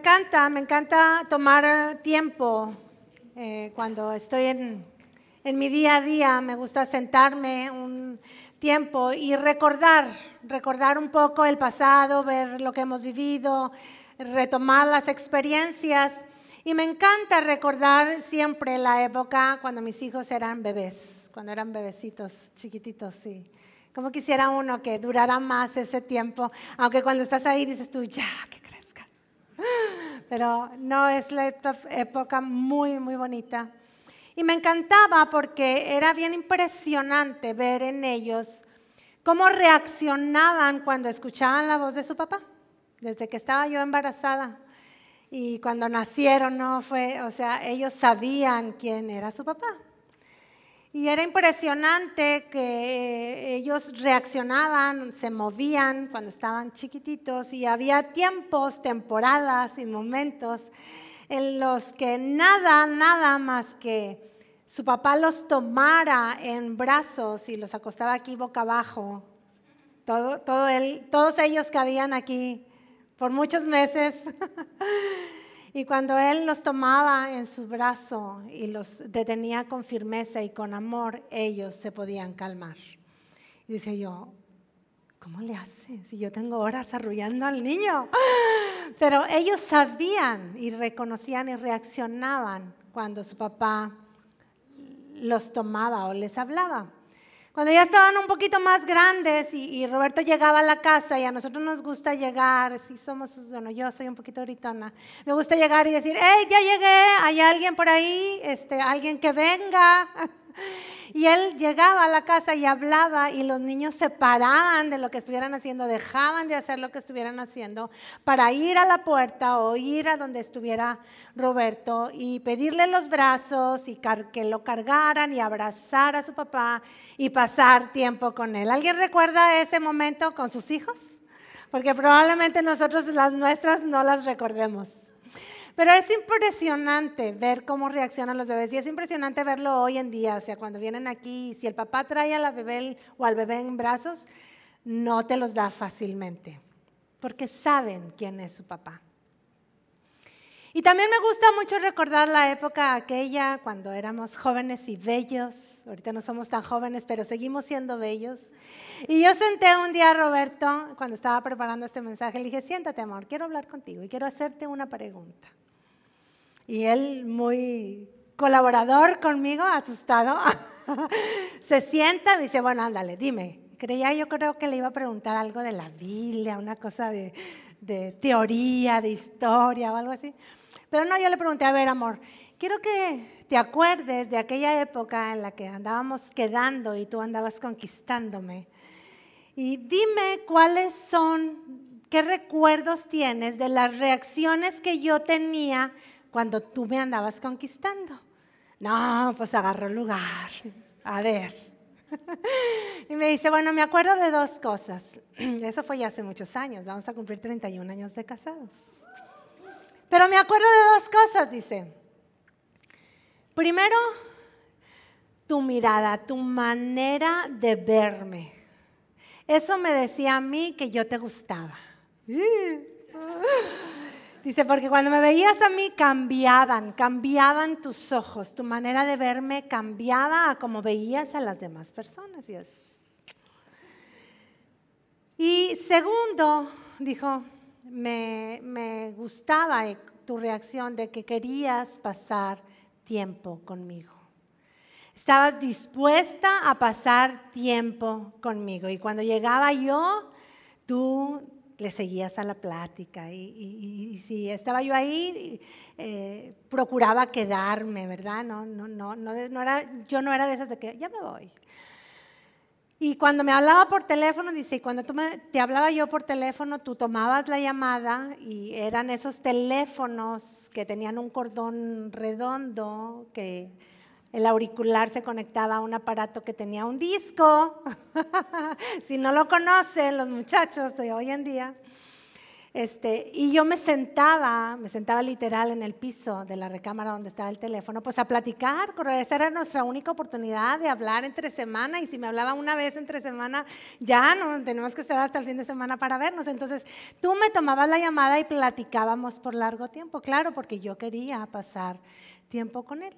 encanta, me encanta tomar tiempo eh, cuando estoy en, en mi día a día, me gusta sentarme un tiempo y recordar, recordar un poco el pasado, ver lo que hemos vivido, retomar las experiencias. Y me encanta recordar siempre la época cuando mis hijos eran bebés, cuando eran bebecitos, chiquititos, sí. Como quisiera uno que durara más ese tiempo, aunque cuando estás ahí dices tú, ya, que. Pero no, es la época muy, muy bonita. Y me encantaba porque era bien impresionante ver en ellos cómo reaccionaban cuando escuchaban la voz de su papá, desde que estaba yo embarazada. Y cuando nacieron, no fue, o sea, ellos sabían quién era su papá. Y era impresionante que eh, ellos reaccionaban, se movían cuando estaban chiquititos y había tiempos, temporadas y momentos en los que nada, nada más que su papá los tomara en brazos y los acostaba aquí boca abajo. Todo, todo todos ellos que habían aquí por muchos meses. y cuando él los tomaba en su brazo y los detenía con firmeza y con amor, ellos se podían calmar. Y dice yo, ¿cómo le hace si yo tengo horas arrullando al niño? Pero ellos sabían y reconocían y reaccionaban cuando su papá los tomaba o les hablaba. Cuando ya estaban un poquito más grandes y, Roberto llegaba a la casa y a nosotros nos gusta llegar, si somos, bueno, yo soy un poquito gritona, me gusta llegar y decir, hey, ya llegué, hay alguien por ahí, este, alguien que venga. Y él llegaba a la casa y hablaba y los niños se paraban de lo que estuvieran haciendo, dejaban de hacer lo que estuvieran haciendo para ir a la puerta o ir a donde estuviera Roberto y pedirle los brazos y que lo cargaran y abrazar a su papá y pasar tiempo con él. ¿Alguien recuerda ese momento con sus hijos? Porque probablemente nosotros las nuestras no las recordemos. Pero es impresionante ver cómo reaccionan los bebés y es impresionante verlo hoy en día. O sea, cuando vienen aquí, si el papá trae a la bebé o al bebé en brazos, no te los da fácilmente, porque saben quién es su papá. Y también me gusta mucho recordar la época aquella cuando éramos jóvenes y bellos. Ahorita no somos tan jóvenes, pero seguimos siendo bellos. Y yo senté un día a Roberto cuando estaba preparando este mensaje. Le dije, siéntate, amor, quiero hablar contigo y quiero hacerte una pregunta. Y él, muy colaborador conmigo, asustado, se sienta y dice, bueno, ándale, dime. Creía, yo creo que le iba a preguntar algo de la Biblia, una cosa de, de teoría, de historia o algo así. Pero no, yo le pregunté, a ver, amor, quiero que te acuerdes de aquella época en la que andábamos quedando y tú andabas conquistándome. Y dime cuáles son, qué recuerdos tienes de las reacciones que yo tenía cuando tú me andabas conquistando. No, pues agarró lugar. A ver. Y me dice, bueno, me acuerdo de dos cosas. Eso fue ya hace muchos años, vamos a cumplir 31 años de casados. Pero me acuerdo de dos cosas, dice. Primero, tu mirada, tu manera de verme. Eso me decía a mí que yo te gustaba. Dice, porque cuando me veías a mí cambiaban, cambiaban tus ojos, tu manera de verme cambiaba a como veías a las demás personas. Y segundo, dijo, me, me gustaba tu reacción de que querías pasar tiempo conmigo. Estabas dispuesta a pasar tiempo conmigo. Y cuando llegaba yo, le seguías a la plática y, si estaba yo ahí, eh, procuraba quedarme, ¿verdad? No, no, no, no, era, yo no era de esas de que ya me voy. Y cuando me hablaba por teléfono, dice, y cuando tú te hablaba yo por teléfono, tú tomabas la llamada y eran esos teléfonos que tenían un cordón redondo que el auricular se conectaba a un aparato que tenía un disco. si no lo conocen los muchachos de hoy en día, Este, y yo me sentaba, me sentaba literal en el piso de la recámara donde estaba el teléfono, pues a platicar, esa era nuestra única oportunidad de hablar entre semana y si me hablaba una vez entre semana, ya no tenemos que esperar hasta el fin de semana para vernos. Entonces tú me tomabas la llamada y platicábamos por largo tiempo, claro, porque yo quería pasar tiempo con él.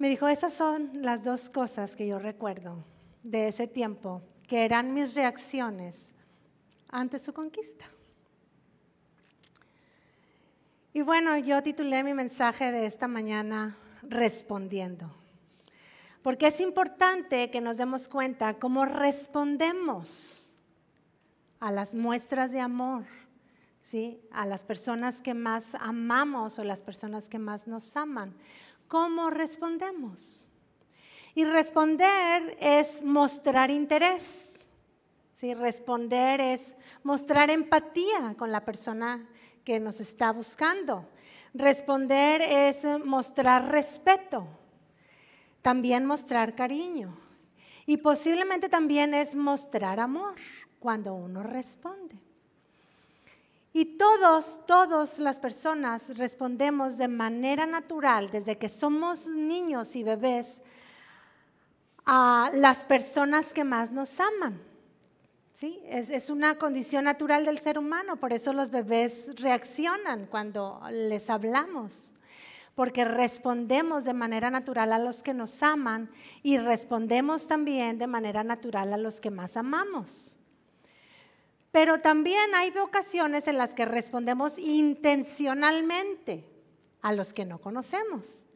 Me dijo, esas son las dos cosas que yo recuerdo de ese tiempo, que eran mis reacciones ante su conquista. Y bueno, yo titulé mi mensaje de esta mañana Respondiendo. Porque es importante que nos demos cuenta cómo respondemos a las muestras de amor, ¿sí? a las personas que más amamos o las personas que más nos aman. ¿Cómo respondemos? Y responder es mostrar interés. ¿sí? Responder es mostrar empatía con la persona que nos está buscando. Responder es mostrar respeto, también mostrar cariño y posiblemente también es mostrar amor cuando uno responde. Y todos, todas las personas respondemos de manera natural desde que somos niños y bebés a las personas que más nos aman. ¿sí? Es, una condición natural del ser humano, por eso los bebés reaccionan cuando les hablamos, porque respondemos de manera natural a los que nos aman y respondemos también de manera natural a los que más amamos. Pero también hay ocasiones en las que respondemos intencionalmente a los que no conocemos,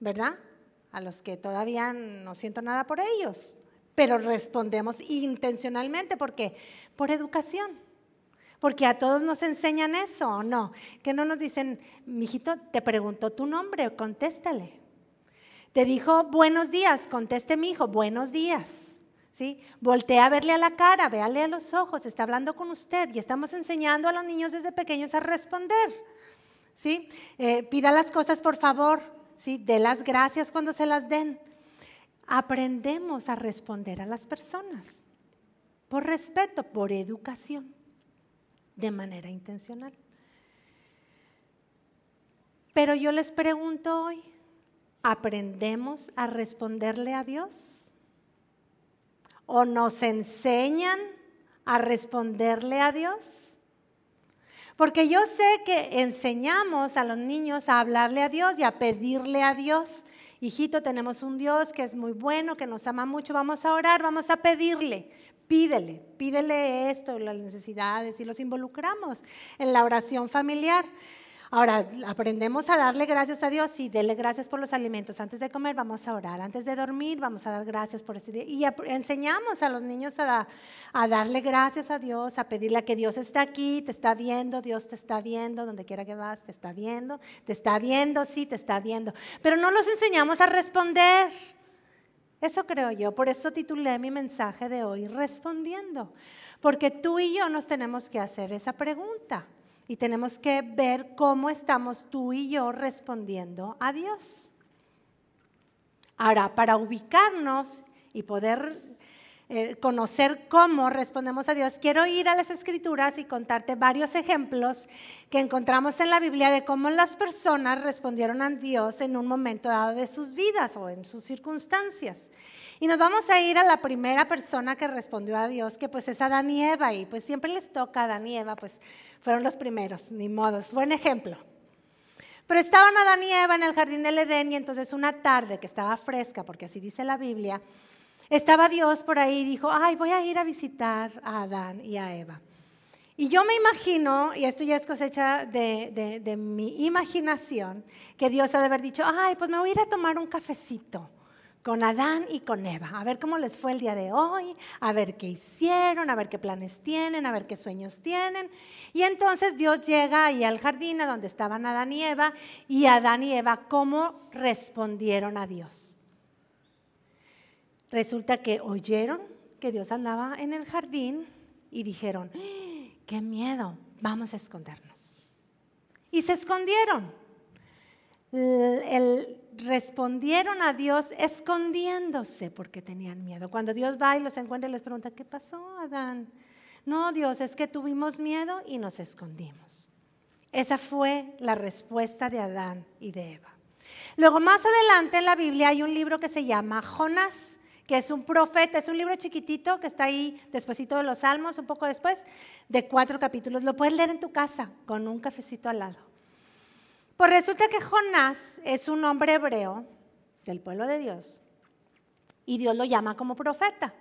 ¿verdad? A los que todavía no siento nada por ellos pero respondemos intencionalmente. ¿Por qué? Por educación. Porque a todos nos enseñan eso, ¿o no? Que no nos dicen, mijito, te preguntó tu nombre, contéstale. Te dijo buenos días, conteste mi hijo, buenos días. ¿Sí? Voltea a verle a la cara, véale a los ojos, está hablando con usted y estamos enseñando a los niños desde pequeños a responder. ¿Sí? Eh, pida las cosas por favor, ¿sí? dé las gracias cuando se las den aprendemos a responder a las personas por respeto, por educación, de manera intencional. Pero yo les pregunto hoy, ¿aprendemos a responderle a Dios? ¿O nos enseñan a responderle a Dios? Porque yo sé que enseñamos a los niños a hablarle a Dios y a pedirle a Dios hijito, tenemos un Dios que es muy bueno, que nos ama mucho, vamos a orar, vamos a pedirle, pídele, pídele esto, las necesidades y los involucramos en la oración familiar. Ahora, aprendemos a darle gracias a Dios y dele gracias por los alimentos. Antes de comer vamos a orar, antes de dormir vamos a dar gracias por ese día. Y enseñamos a los niños a, darle gracias a Dios, a pedirle a que Dios está aquí, te está viendo, Dios te está viendo, donde quiera que vas, te está viendo, te está viendo, sí, te está viendo. Pero no los enseñamos a responder. Eso creo yo, por eso titulé mi mensaje de hoy, respondiendo, porque tú y yo nos tenemos que hacer esa pregunta. Y tenemos que ver cómo estamos tú y yo respondiendo a Dios. Ahora, para ubicarnos y poder eh, conocer cómo respondemos a Dios, quiero ir a las escrituras y contarte varios ejemplos que encontramos en la Biblia de cómo las personas respondieron a Dios en un momento dado de sus vidas o en sus circunstancias. Y nos vamos a ir a la primera persona que respondió a Dios, que pues es Adán y Eva, y pues siempre les toca a Adán y Eva, pues fueron los primeros, ni modos, buen ejemplo. Pero estaban Adán y Eva en el jardín del Edén y entonces una tarde que estaba fresca, porque así dice la Biblia, estaba Dios por ahí y dijo, ay, voy a ir a visitar a Adán y a Eva. Y yo me imagino, y esto ya es cosecha de, de mi imaginación, que Dios ha de haber dicho, ay, pues me voy a ir a tomar un cafecito con Adán y con Eva, a ver cómo les fue el día de hoy, a ver qué hicieron, a ver qué planes tienen, a ver qué sueños tienen. Y entonces Dios llega ahí al jardín a donde estaban Adán y Eva, y Adán y Eva, ¿cómo respondieron a Dios? Resulta que oyeron que Dios andaba en el jardín y dijeron, ¡Ah! qué miedo, vamos a escondernos. Y se escondieron. El, respondieron a Dios escondiéndose porque tenían miedo. Cuando Dios va y los encuentra y les pregunta, ¿qué pasó, Adán? No, Dios, es que tuvimos miedo y nos escondimos. Esa fue la respuesta de Adán y de Eva. Luego, más adelante en la Biblia hay un libro que se llama Jonás, que es un profeta, es un libro chiquitito que está ahí despuesito de los Salmos, un poco después, de cuatro capítulos. Lo puedes leer en tu casa con un cafecito al lado. Pues resulta que Jonás es un hombre hebreo del pueblo de Dios y Dios lo llama como profeta.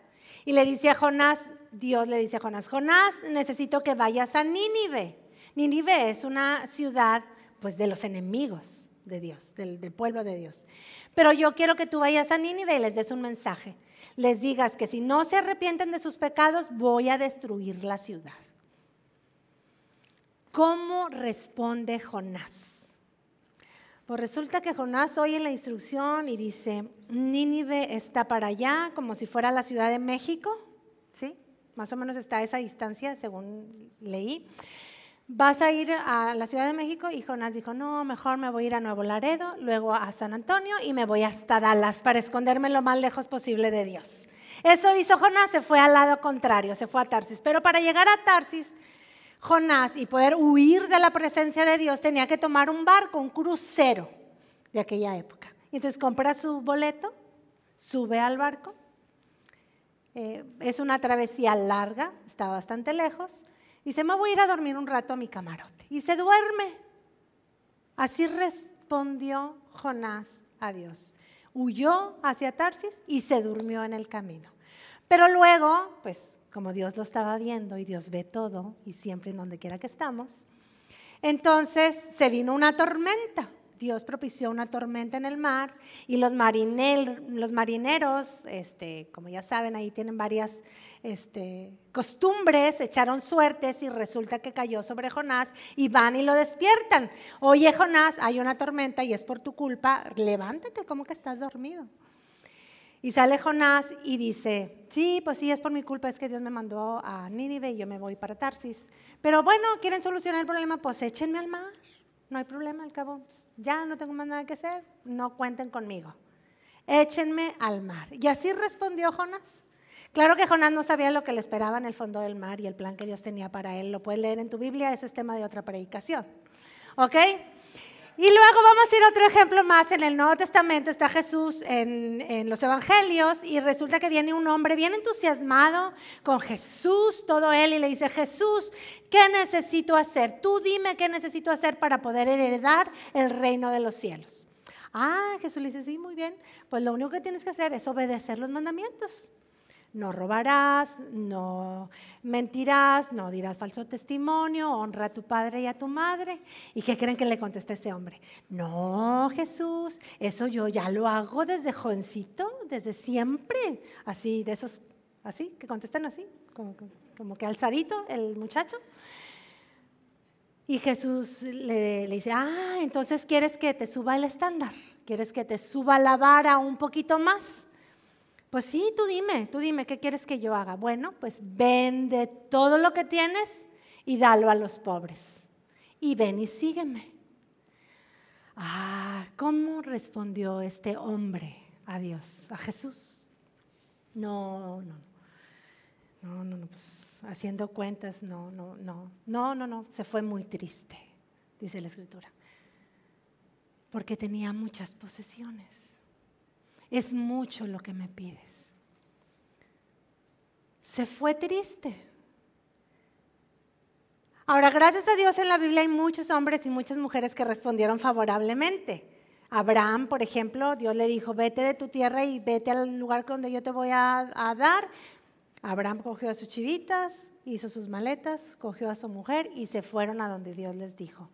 Y le dice a Jonás, Dios le dice a Jonás, Jonás, necesito que vayas a Nínive. Nínive es una ciudad pues de los enemigos de Dios, del, del, pueblo de Dios. Pero yo quiero que tú vayas a Nínive y les des un mensaje. Les digas que si no se arrepienten de sus pecados, voy a destruir la ciudad. ¿Cómo responde Jonás? Pues resulta que Jonás oye la instrucción y dice, Nínive está para allá, como si fuera la Ciudad de México, ¿sí? Más o menos está a esa distancia, según leí vas a ir a la Ciudad de México y Jonás dijo, no, mejor me voy a ir a Nuevo Laredo, luego a San Antonio y me voy hasta Dallas para esconderme lo más lejos posible de Dios. Eso hizo Jonás, se fue al lado contrario, se fue a Tarsis. Pero para llegar a Tarsis, Jonás y poder huir de la presencia de Dios tenía que tomar un barco, un crucero de aquella época. Y entonces compra su boleto, sube al barco. Eh, es una travesía larga, está bastante lejos Dice, me voy a ir a dormir un rato a mi camarote. Y se duerme. Así respondió Jonás a Dios. Huyó hacia Tarsis y se durmió en el camino. Pero luego, pues como Dios lo estaba viendo y Dios ve todo y siempre en donde quiera que estamos, entonces se vino una tormenta. Dios propició una tormenta en el mar y los, marineros, este, como ya saben, ahí tienen varias este, costumbres, echaron suertes y resulta que cayó sobre Jonás y van y lo despiertan. Oye Jonás, hay una tormenta y es por tu culpa, levántate, ¿cómo que estás dormido? Y sale Jonás y dice, sí, pues sí, es por mi culpa, es que Dios me mandó a Nínive y yo me voy para Tarsis. Pero bueno, quieren solucionar el problema, pues échenme al mar, no hay problema, al cabo, pues, ya no tengo más nada que hacer, no cuenten conmigo. Échenme al mar. Y así respondió Jonás. Claro que Jonás no sabía lo que le esperaba en el fondo del mar y el plan que Dios tenía para él. Lo puedes leer en tu Biblia, ese es tema de otra predicación. ¿Ok? Y luego vamos a ir otro ejemplo más. En el Nuevo Testamento está Jesús en, en, los Evangelios y resulta que viene un hombre bien entusiasmado con Jesús, todo él, y le dice, Jesús, ¿qué necesito hacer? Tú dime qué necesito hacer para poder heredar el reino de los cielos. Ah, Jesús le dice, sí, muy bien, pues lo único que tienes que hacer es obedecer los mandamientos no robarás, no mentirás, no dirás falso testimonio, honra a tu padre y a tu madre. ¿Y qué creen que le contesta este hombre? No, Jesús, eso yo ya lo hago desde jovencito, desde siempre. Así, de esos, así, que contestan así, como, como que alzadito el muchacho. Y Jesús le, le dice, ah, entonces quieres que te suba el estándar, quieres que te suba la vara un poquito más. Pues sí, tú dime, tú dime, ¿qué quieres que yo haga? Bueno, pues vende todo lo que tienes y dalo a los pobres. Y ven y sígueme. Ah, ¿cómo respondió este hombre a Dios, a Jesús? No, no, no, no, no, pues haciendo cuentas, no, no, no, no, no, no, se fue muy triste, dice la escritura, porque tenía muchas posesiones es mucho lo que me pides. Se fue triste. Ahora, gracias a Dios en la Biblia hay muchos hombres y muchas mujeres que respondieron favorablemente. Abraham, por ejemplo, Dios le dijo, vete de tu tierra y vete al lugar donde yo te voy a, dar. Abraham cogió a sus chivitas, hizo sus maletas, cogió a su mujer y se fueron a donde Dios les dijo.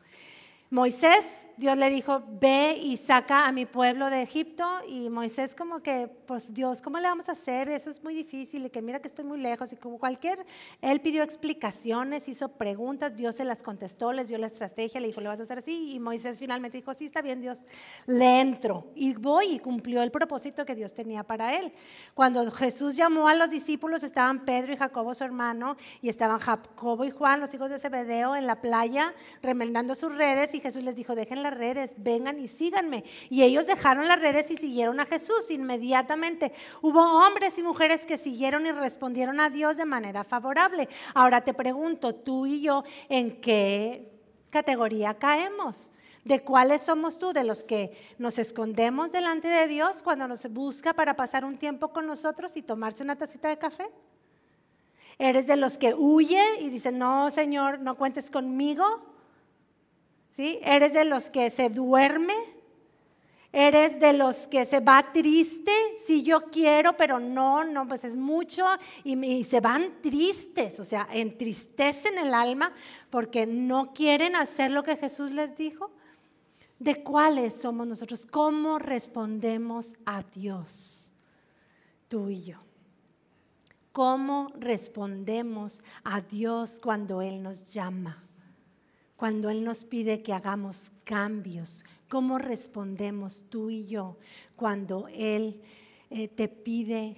Moisés, Dios le dijo, ve y saca a mi pueblo de Egipto. Y Moisés como que, pues Dios, ¿cómo le vamos a hacer? Eso es muy difícil y que mira que estoy muy lejos. Y como cualquier, él pidió explicaciones, hizo preguntas, Dios se las contestó, les dio la estrategia, le dijo, le vas a hacer así. Y Moisés finalmente dijo, sí, está bien Dios, le entro. Y voy y cumplió el propósito que Dios tenía para él. Cuando Jesús llamó a los discípulos, estaban Pedro y Jacobo, su hermano, y estaban Jacobo y Juan, los hijos de Zebedeo, en la playa, remendando sus redes. Y Jesús les dijo, dejen las redes, vengan y síganme. Y ellos dejaron las redes y siguieron a Jesús inmediatamente. Hubo hombres y mujeres que siguieron y respondieron a Dios de manera favorable. Ahora te pregunto, tú y yo, ¿en qué categoría caemos? ¿De cuáles somos tú? ¿De los que nos escondemos delante de Dios cuando nos busca para pasar un tiempo con nosotros y tomarse una tacita de café? ¿Eres de los que huye y dice, no, Señor, no cuentes conmigo? ¿Sí? ¿Eres de los que se duerme? ¿Eres de los que se va triste? Si yo quiero, pero no, no, pues es mucho y, y, se van tristes, o sea, entristecen el alma porque no quieren hacer lo que Jesús les dijo. ¿De cuáles somos nosotros? ¿Cómo respondemos a Dios? Tú y yo. ¿Cómo respondemos a Dios cuando Él nos llama? Cuando Él nos pide que hagamos cambios. ¿Cómo respondemos tú y yo cuando Él eh, te pide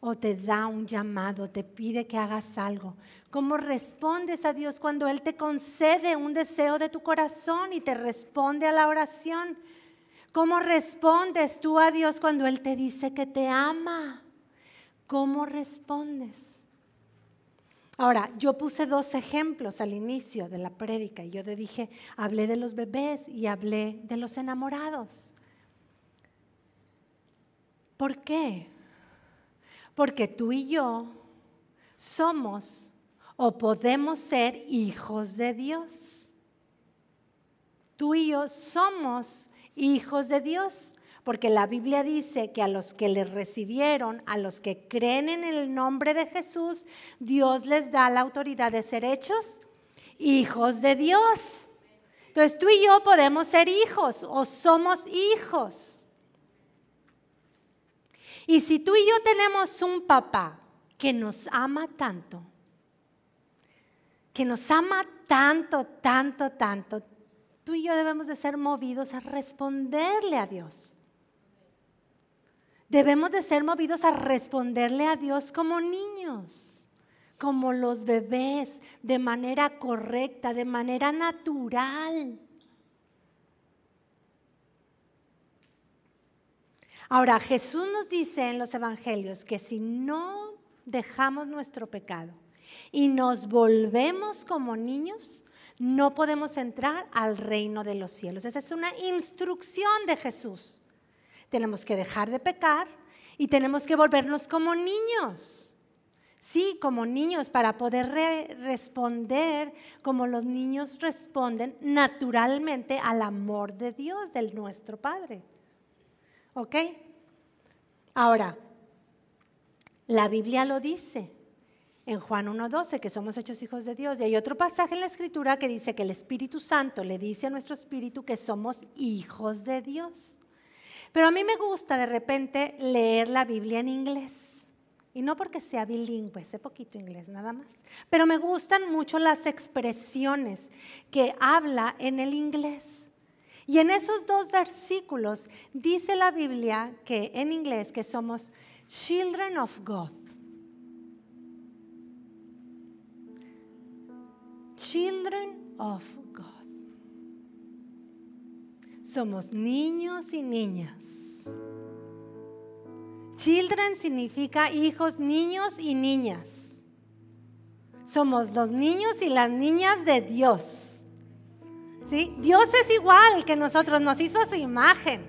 o te da un llamado, te pide que hagas algo? ¿Cómo respondes a Dios cuando Él te concede un deseo de tu corazón y te responde a la oración? ¿Cómo respondes tú a Dios cuando Él te dice que te ama? ¿Cómo respondes? Ahora, yo puse dos ejemplos al inicio de la prédica y yo te dije, hablé de los bebés y hablé de los enamorados. ¿Por qué? Porque tú y yo somos o podemos ser hijos de Dios. Tú y yo somos hijos de Dios. Porque la Biblia dice que a los que le recibieron, a los que creen en el nombre de Jesús, Dios les da la autoridad de ser hechos hijos de Dios. Entonces tú y yo podemos ser hijos o somos hijos. Y si tú y yo tenemos un papá que nos ama tanto, que nos ama tanto, tanto, tanto, tú y yo debemos de ser movidos a responderle a Dios. Debemos de ser movidos a responderle a Dios como niños, como los bebés, de manera correcta, de manera natural. Ahora, Jesús nos dice en los evangelios que si no dejamos nuestro pecado y nos volvemos como niños, no podemos entrar al reino de los cielos. Esa es una instrucción de Jesús. Tenemos que dejar de pecar y tenemos que volvernos como niños. Sí, como niños, para poder responder como los niños responden naturalmente al amor de Dios, del nuestro Padre. ¿Ok? Ahora, la Biblia lo dice en Juan 1.12, que somos hechos hijos de Dios. Y hay otro pasaje en la Escritura que dice que el Espíritu Santo le dice a nuestro Espíritu que somos hijos de Dios. Pero a mí me gusta de repente leer la Biblia en inglés. Y no porque sea bilingüe, sé poquito inglés nada más. Pero me gustan mucho las expresiones que habla en el inglés. Y en esos dos versículos dice la Biblia que en inglés que somos children of God. Children of. Somos niños y niñas Children significa hijos, niños y niñas. Somos los niños y las niñas de Dios. Dios es igual que nosotros, nos hizo su imagen.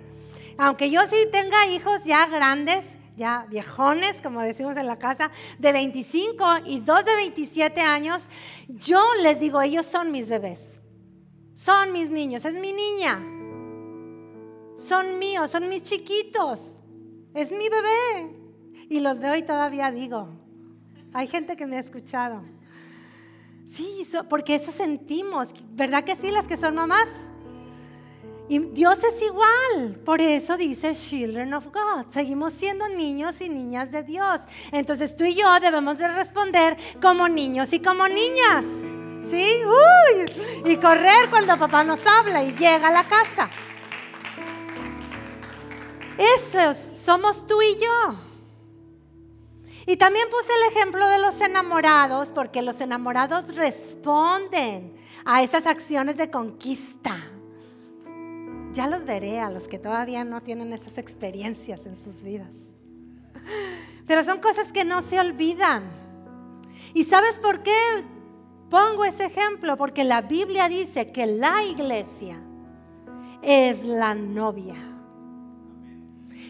Aunque yo sí tenga hijos ya grandes, ya viejones, como decimos en la casa, de 25 y dos de 27 años, yo les digo, ellos son mis bebés. Son mis niños, es mi niña. Son míos, son mis chiquitos es mi bebé. Y los veo y todavía digo, hay gente que me ha escuchado. Sí, porque eso sentimos, ¿verdad que sí, las que son mamás? Y Dios es igual, por eso dice Children of God. Seguimos siendo niños y niñas de Dios. Entonces tú y yo debemos de responder como niños y como niñas. ¿Sí? Uy, y correr cuando papá nos habla y llega a la casa. Esos somos tú y yo. Y también puse el ejemplo de los enamorados, porque los enamorados responden a esas acciones de conquista. Ya los veré a los que todavía no tienen esas experiencias en sus vidas. Pero son cosas que no se olvidan. ¿Y sabes por qué pongo ese ejemplo? Porque la Biblia dice que la iglesia es la novia.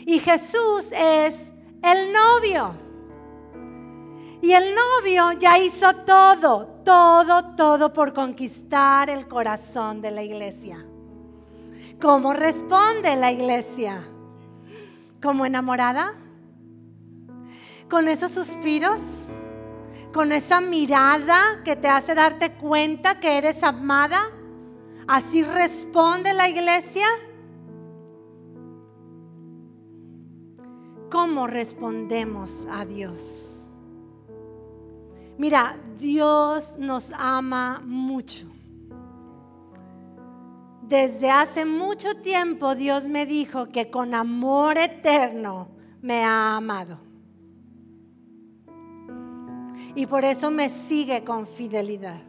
Y Jesús es el novio. Y el novio ya hizo todo, todo, todo por conquistar el corazón de la iglesia. ¿Cómo responde la iglesia? ¿Como enamorada? ¿Con esos suspiros? ¿Con esa mirada que te hace darte cuenta que eres amada? ¿Así responde la iglesia? ¿Cómo respondemos a Dios? Mira, Dios nos ama mucho. Desde hace mucho tiempo Dios me dijo que con amor eterno me ha amado. Y por eso me sigue con fidelidad.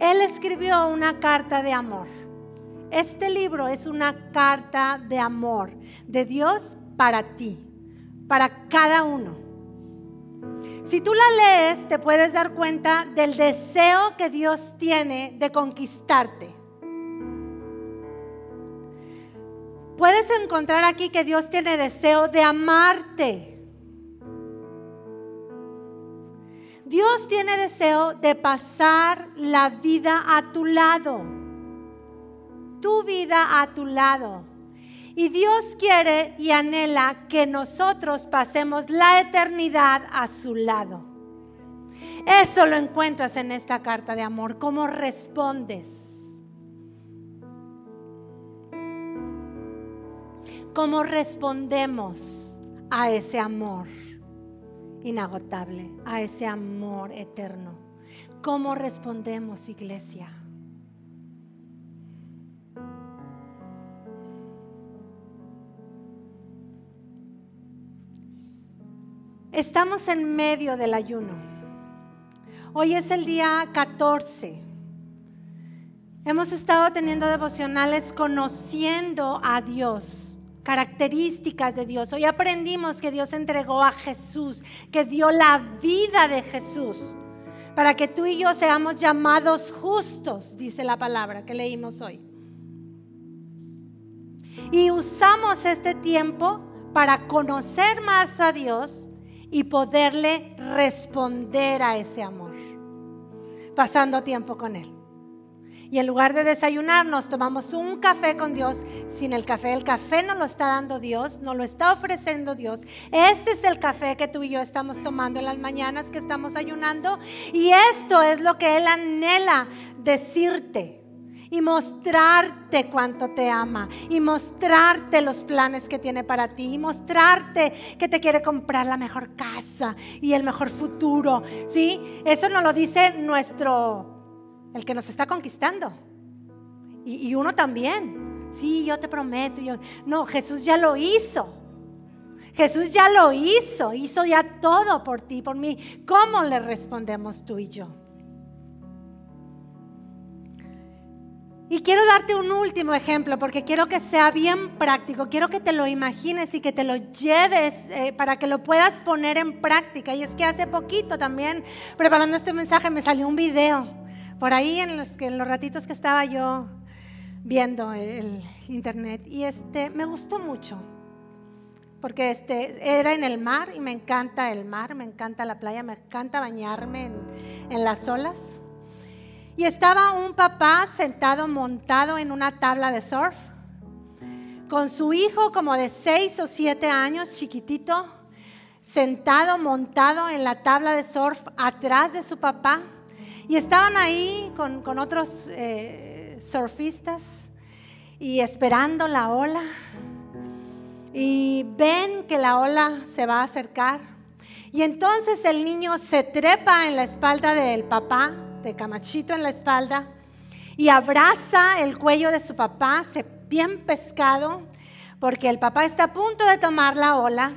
Él escribió una carta de amor. Este libro es una carta de amor de Dios para ti, para cada uno. Si tú la lees, te puedes dar cuenta del deseo que Dios tiene de conquistarte. Puedes encontrar aquí que Dios tiene deseo de amarte. Dios tiene deseo de pasar la vida a tu lado. Tu vida a tu lado. Y Dios quiere y anhela que nosotros pasemos la eternidad a su lado. Eso lo encuentras en esta carta de amor. ¿Cómo respondes? ¿Cómo respondemos a ese amor inagotable, a ese amor eterno? ¿Cómo respondemos, iglesia? Estamos en medio del ayuno. Hoy es el día 14. Hemos estado teniendo devocionales conociendo a Dios, características de Dios. Hoy aprendimos que Dios entregó a Jesús, que dio la vida de Jesús, para que tú y yo seamos llamados justos, dice la palabra que leímos hoy. Y usamos este tiempo para conocer más a Dios y poderle responder a ese amor, pasando tiempo con Él. Y en lugar de desayunarnos, tomamos un café con Dios. Sin el café, el café no lo está dando Dios, no lo está ofreciendo Dios. Este es el café que tú y yo estamos tomando en las mañanas que estamos ayunando. Y esto es lo que Él anhela decirte y mostrarte cuánto te ama y mostrarte los planes que tiene para ti y mostrarte que te quiere comprar la mejor casa y el mejor futuro. ¿Sí? Eso nos lo dice nuestro, el que nos está conquistando. Y, uno también. Sí, yo te prometo. No, Jesús ya lo hizo. Jesús ya lo hizo, hizo ya todo por ti, por mí. ¿Cómo le respondemos tú y yo? Y quiero darte un último ejemplo porque quiero que sea bien práctico, quiero que te lo imagines y que te lo lleves eh, para que lo puedas poner en práctica. Y es que hace poquito también, preparando este mensaje, me salió un video por ahí en los, en los ratitos que estaba yo viendo el internet y este me gustó mucho porque este era en el mar y me encanta el mar, me encanta la playa, me encanta bañarme en, en las olas. Y estaba un papá sentado montado en una tabla de surf, con su hijo como de seis o siete años, chiquitito, sentado, montado en la tabla de surf atrás de su papá. Y estaban ahí con, otros eh, surfistas y esperando la ola. Y ven que la ola se va a acercar. Y entonces el niño se trepa en la espalda del papá de camachito en la espalda y abraza el cuello de su papá, se bien pescado, porque el papá está a punto de tomar la ola.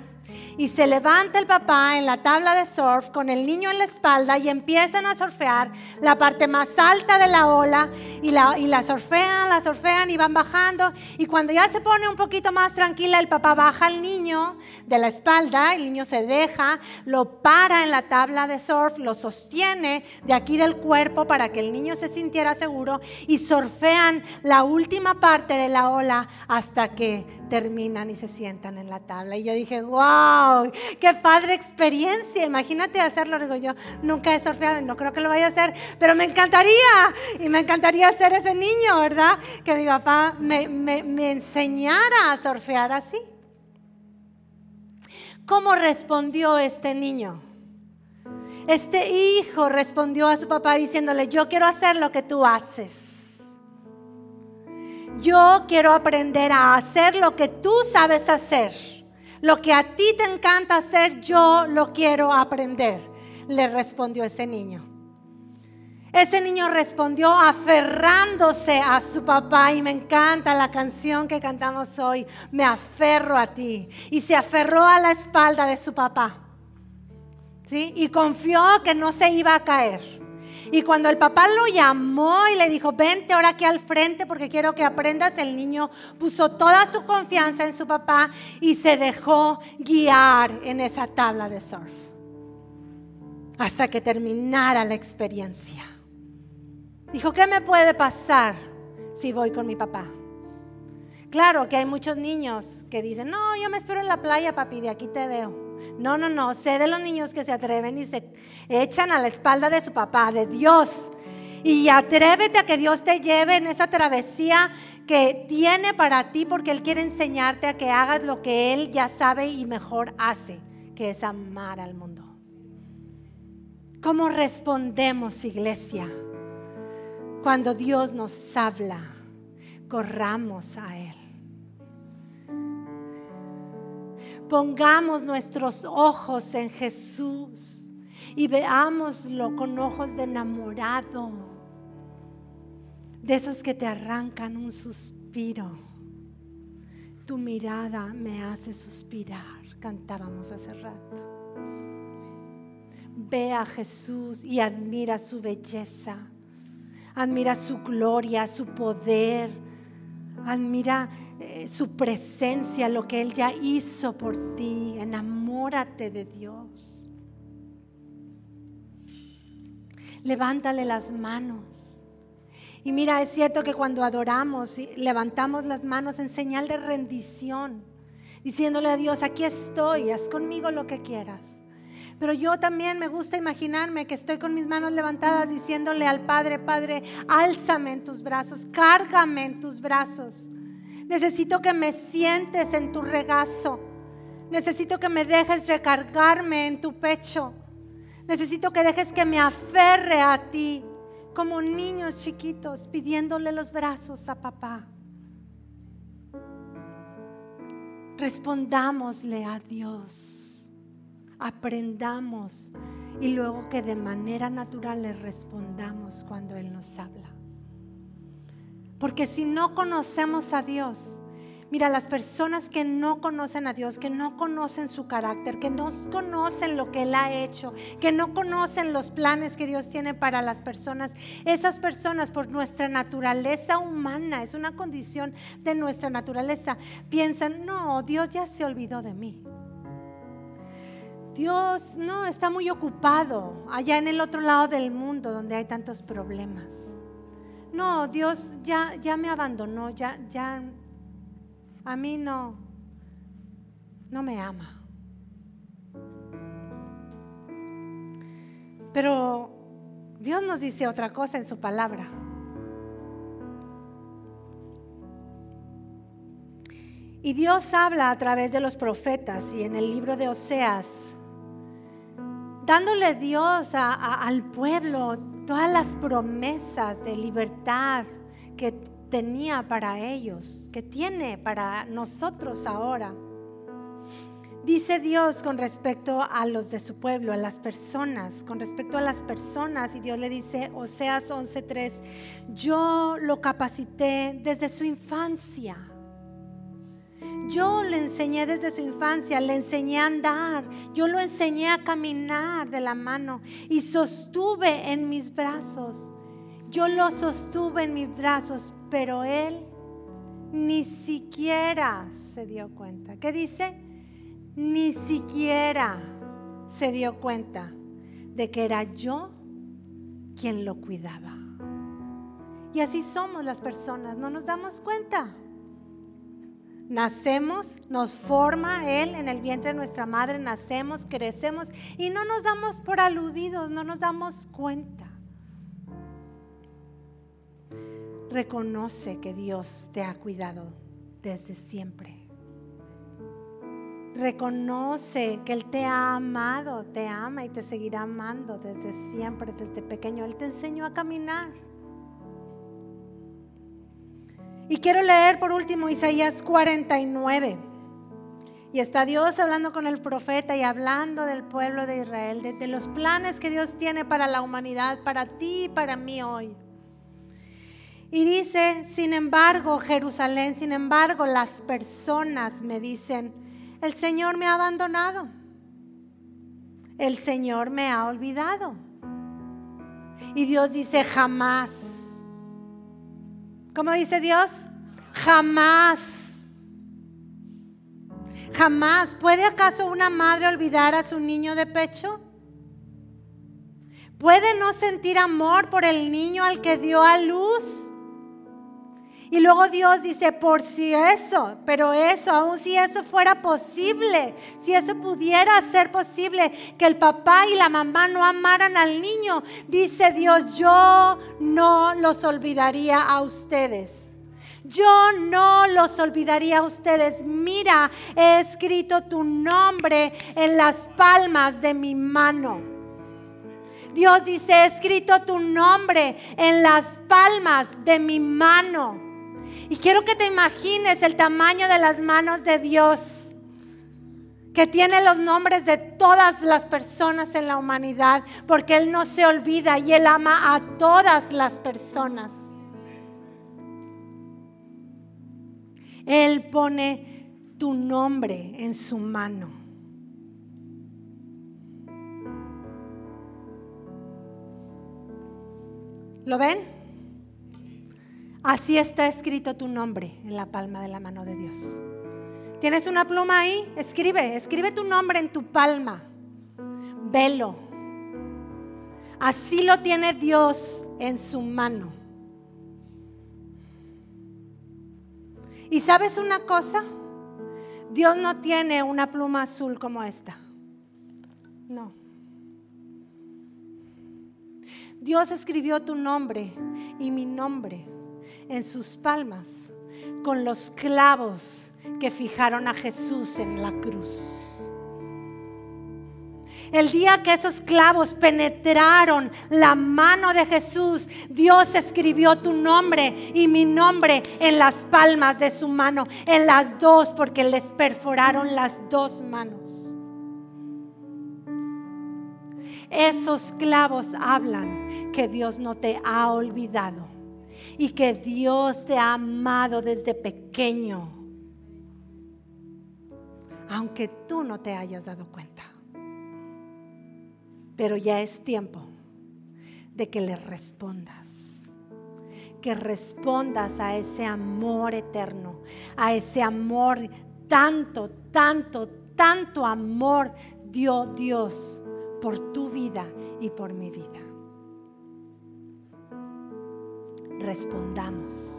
Y se levanta el papá en la tabla de surf con el niño en la espalda y empiezan a surfear la parte más alta de la ola y la, y la surfean, la surfean y van bajando. Y cuando ya se pone un poquito más tranquila, el papá baja al niño de la espalda, el niño se deja, lo para en la tabla de surf, lo sostiene de aquí del cuerpo para que el niño se sintiera seguro y surfean la última parte de la ola hasta que terminan y se sientan en la tabla. Y yo dije, wow, qué padre experiencia. Imagínate hacerlo. Digo yo, nunca he surfeado, no creo que lo vaya a hacer, pero me encantaría. Y me encantaría ser ese niño, ¿verdad? Que mi papá me, me enseñara a surfear así. ¿Cómo respondió este niño? Este hijo respondió a su papá diciéndole, yo quiero hacer lo que tú haces. Yo quiero aprender a hacer lo que tú sabes hacer. Lo que a ti te encanta hacer, yo lo quiero aprender, le respondió ese niño. Ese niño respondió aferrándose a su papá y me encanta la canción que cantamos hoy, me aferro a ti. Y se aferró a la espalda de su papá. ¿sí? Y confió que no se iba a caer. Y cuando el papá lo llamó y le dijo, vente ahora aquí al frente porque quiero que aprendas, el niño puso toda su confianza en su papá y se dejó guiar en esa tabla de surf. Hasta que terminara la experiencia. Dijo, ¿qué me puede pasar si voy con mi papá? Claro que hay muchos niños que dicen, no, yo me espero en la playa, papi, de aquí te veo. No, no, no. Sé de los niños que se atreven y se echan a la espalda de su papá, de Dios. Y atrévete a que Dios te lleve en esa travesía que tiene para ti porque Él quiere enseñarte a que hagas lo que Él ya sabe y mejor hace, que es amar al mundo. ¿Cómo respondemos, iglesia? Cuando Dios nos habla, corramos a Él. Pongamos nuestros ojos en Jesús y veámoslo con ojos de enamorado, de esos que te arrancan un suspiro. Tu mirada me hace suspirar, cantábamos hace rato. Ve a Jesús y admira su belleza, admira su gloria, su poder, admira eh, su presencia, lo que Él ya hizo por ti. Enamórate de Dios. Levántale las manos. Y mira, es cierto que cuando adoramos, levantamos las manos en señal de rendición, diciéndole a Dios, aquí estoy, haz conmigo lo que quieras. Pero yo también me gusta imaginarme que estoy con mis manos levantadas diciéndole al Padre, Padre, álzame en tus brazos, cárgame en tus brazos. Necesito que me sientes en tu regazo. Necesito que me dejes recargarme en tu pecho. Necesito que dejes que me aferre a ti como niños chiquitos pidiéndole los brazos a papá. Respondámosle a Dios. Aprendamos y luego que de manera natural le respondamos cuando Él nos habla. Porque si no conocemos a Dios, mira, las personas que no conocen a Dios, que no conocen su carácter, que no conocen lo que Él ha hecho, que no conocen los planes que Dios tiene para las personas, esas personas por nuestra naturaleza humana, es una condición de nuestra naturaleza, piensan, no, Dios ya se olvidó de mí. Dios no está muy ocupado allá en el otro lado del mundo donde hay tantos problemas no, Dios ya, ya me abandonó, ya, ya, a mí no, no me ama. Pero Dios nos dice otra cosa en su palabra. Y Dios habla a través de los profetas y en el libro de Oseas, dándole Dios al pueblo todas las promesas de libertad que tenía para ellos, que tiene para nosotros ahora. Dice Dios con respecto a los de su pueblo, a las personas, con respecto a las personas, y Dios le dice, Oseas 11:3, yo lo capacité desde su infancia. Yo le enseñé desde su infancia, le enseñé a andar, yo lo enseñé a caminar de la mano y sostuve en mis brazos. Yo lo sostuve en mis brazos, pero él ni siquiera se dio cuenta. ¿Qué dice? Ni siquiera se dio cuenta de que era yo quien lo cuidaba. Y así somos las personas, no nos damos cuenta. Nacemos, nos forma Él en el vientre de nuestra madre, nacemos, crecemos y no nos damos por aludidos, no nos damos cuenta. Reconoce que Dios te ha cuidado desde siempre. Reconoce que Él te ha amado, te ama y te seguirá amando desde siempre, desde pequeño. Él te enseñó a caminar. Y quiero leer por último Isaías 49. Y está Dios hablando con el profeta y hablando del pueblo de Israel, de, los planes que Dios tiene para la humanidad, para ti y para mí hoy. Y dice, sin embargo, Jerusalén, sin embargo, las personas me dicen, el Señor me ha abandonado, el Señor me ha olvidado. Y Dios dice, jamás. ¿Cómo dice Dios? Jamás. Jamás. ¿Puede acaso una madre olvidar a su niño de pecho? ¿Puede no sentir amor por el niño al que dio a luz? Y luego Dios dice, por si eso, pero eso, aun si eso fuera posible, si eso pudiera ser posible, que el papá y la mamá no amaran al niño, dice Dios, yo no los olvidaría a ustedes. Yo no los olvidaría a ustedes. Mira, he escrito tu nombre en las palmas de mi mano. Dios dice, he escrito tu nombre en las palmas de mi mano. Y quiero que te imagines el tamaño de las manos de Dios, que tiene los nombres de todas las personas en la humanidad, porque Él no se olvida y Él ama a todas las personas. Él pone tu nombre en su mano. ¿Lo ven? Así está escrito tu nombre en la palma de la mano de Dios. ¿Tienes una pluma ahí? Escribe, escribe tu nombre en tu palma. Velo. Así lo tiene Dios en su mano. ¿Y sabes una cosa? Dios no tiene una pluma azul como esta. No. Dios escribió tu nombre y mi nombre en sus palmas con los clavos que fijaron a Jesús en la cruz. El día que esos clavos penetraron la mano de Jesús, Dios escribió tu nombre y mi nombre en las palmas de su mano, en las dos, porque les perforaron las dos manos. Esos clavos hablan que Dios no te ha olvidado y que Dios te ha amado desde pequeño, aunque tú no te hayas dado cuenta. Pero ya es tiempo de que le respondas, que respondas a ese amor eterno, a ese amor, tanto, tanto, tanto amor dio Dios por tu vida y por mi vida respondamos.